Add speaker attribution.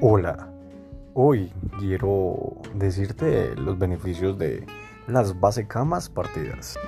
Speaker 1: Hola, hoy quiero decirte los beneficios de las base camas partidas.